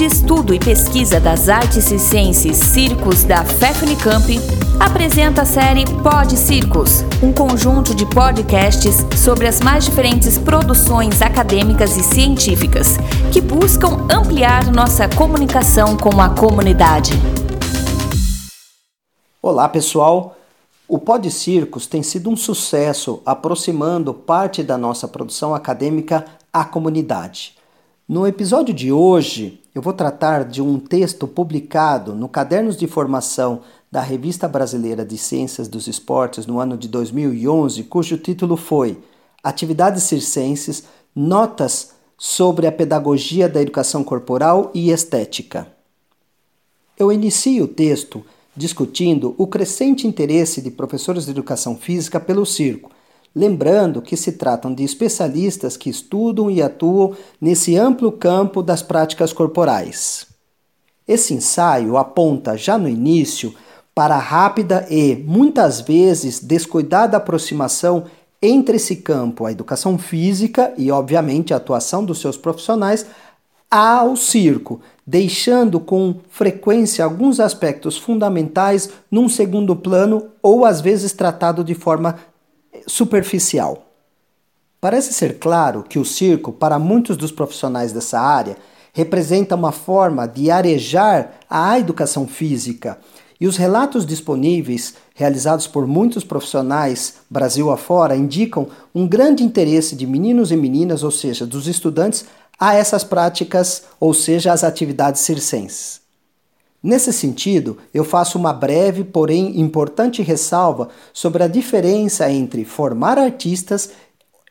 de Estudo e Pesquisa das Artes Circenses Circos da FEFUNICAMP, apresenta a série Pod Circos, um conjunto de podcasts sobre as mais diferentes produções acadêmicas e científicas que buscam ampliar nossa comunicação com a comunidade. Olá, pessoal! O Pod Circos tem sido um sucesso, aproximando parte da nossa produção acadêmica à comunidade. No episódio de hoje, eu vou tratar de um texto publicado no Cadernos de Formação da Revista Brasileira de Ciências dos Esportes no ano de 2011, cujo título foi Atividades Circenses Notas sobre a Pedagogia da Educação Corporal e Estética. Eu inicio o texto discutindo o crescente interesse de professores de educação física pelo circo lembrando que se tratam de especialistas que estudam e atuam nesse amplo campo das práticas corporais. Esse ensaio aponta já no início para a rápida e, muitas vezes, descuidada aproximação entre esse campo, a educação física e, obviamente, a atuação dos seus profissionais, ao circo, deixando com frequência alguns aspectos fundamentais num segundo plano ou às vezes tratado de forma superficial. Parece ser claro que o circo, para muitos dos profissionais dessa área, representa uma forma de arejar a educação física, e os relatos disponíveis, realizados por muitos profissionais Brasil afora, indicam um grande interesse de meninos e meninas, ou seja, dos estudantes, a essas práticas, ou seja, as atividades circenses. Nesse sentido, eu faço uma breve, porém importante ressalva sobre a diferença entre formar artistas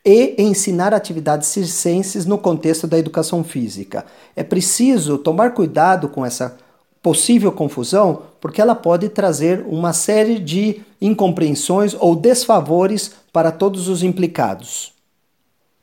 e ensinar atividades circenses no contexto da educação física. É preciso tomar cuidado com essa possível confusão, porque ela pode trazer uma série de incompreensões ou desfavores para todos os implicados.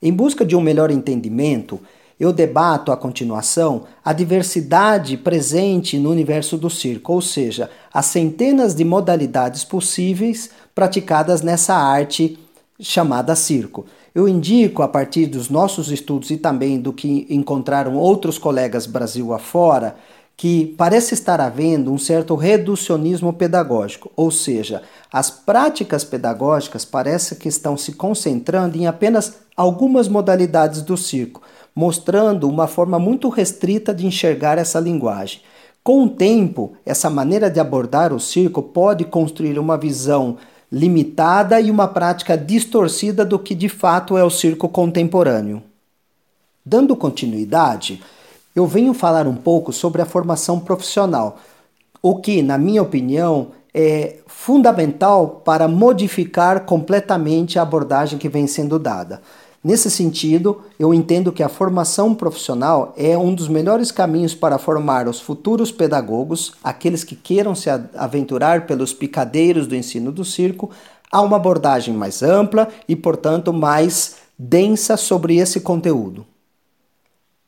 Em busca de um melhor entendimento, eu debato a continuação a diversidade presente no universo do circo, ou seja, as centenas de modalidades possíveis praticadas nessa arte chamada circo. Eu indico, a partir dos nossos estudos e também do que encontraram outros colegas Brasil afora, que parece estar havendo um certo reducionismo pedagógico, ou seja, as práticas pedagógicas parece que estão se concentrando em apenas algumas modalidades do circo, mostrando uma forma muito restrita de enxergar essa linguagem. Com o tempo, essa maneira de abordar o circo pode construir uma visão limitada e uma prática distorcida do que de fato é o circo contemporâneo. Dando continuidade, eu venho falar um pouco sobre a formação profissional, o que, na minha opinião, é fundamental para modificar completamente a abordagem que vem sendo dada. Nesse sentido, eu entendo que a formação profissional é um dos melhores caminhos para formar os futuros pedagogos, aqueles que queiram se aventurar pelos picadeiros do ensino do circo, a uma abordagem mais ampla e, portanto, mais densa sobre esse conteúdo.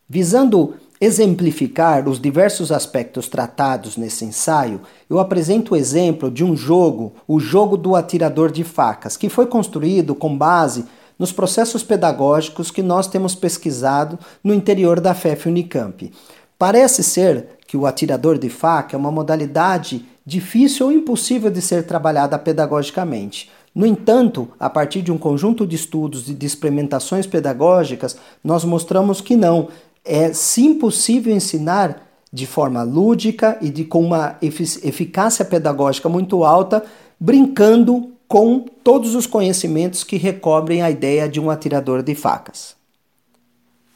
Visando exemplificar os diversos aspectos tratados nesse ensaio, eu apresento o exemplo de um jogo, o jogo do atirador de facas, que foi construído com base nos processos pedagógicos que nós temos pesquisado no interior da FEF Unicamp. Parece ser que o atirador de faca é uma modalidade difícil ou impossível de ser trabalhada pedagogicamente. No entanto, a partir de um conjunto de estudos e de experimentações pedagógicas, nós mostramos que não. É sim possível ensinar de forma lúdica e de, com uma eficácia pedagógica muito alta, brincando com todos os conhecimentos que recobrem a ideia de um atirador de facas.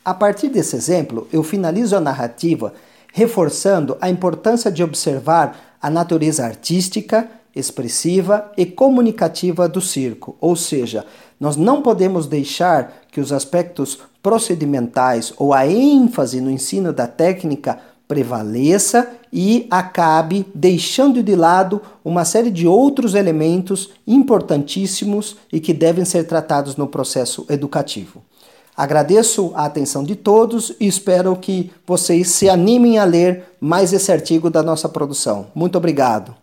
A partir desse exemplo, eu finalizo a narrativa reforçando a importância de observar a natureza artística, expressiva e comunicativa do circo, ou seja, nós não podemos deixar que os aspectos procedimentais ou a ênfase no ensino da técnica prevaleça e acabe deixando de lado uma série de outros elementos importantíssimos e que devem ser tratados no processo educativo. Agradeço a atenção de todos e espero que vocês se animem a ler mais esse artigo da nossa produção. Muito obrigado.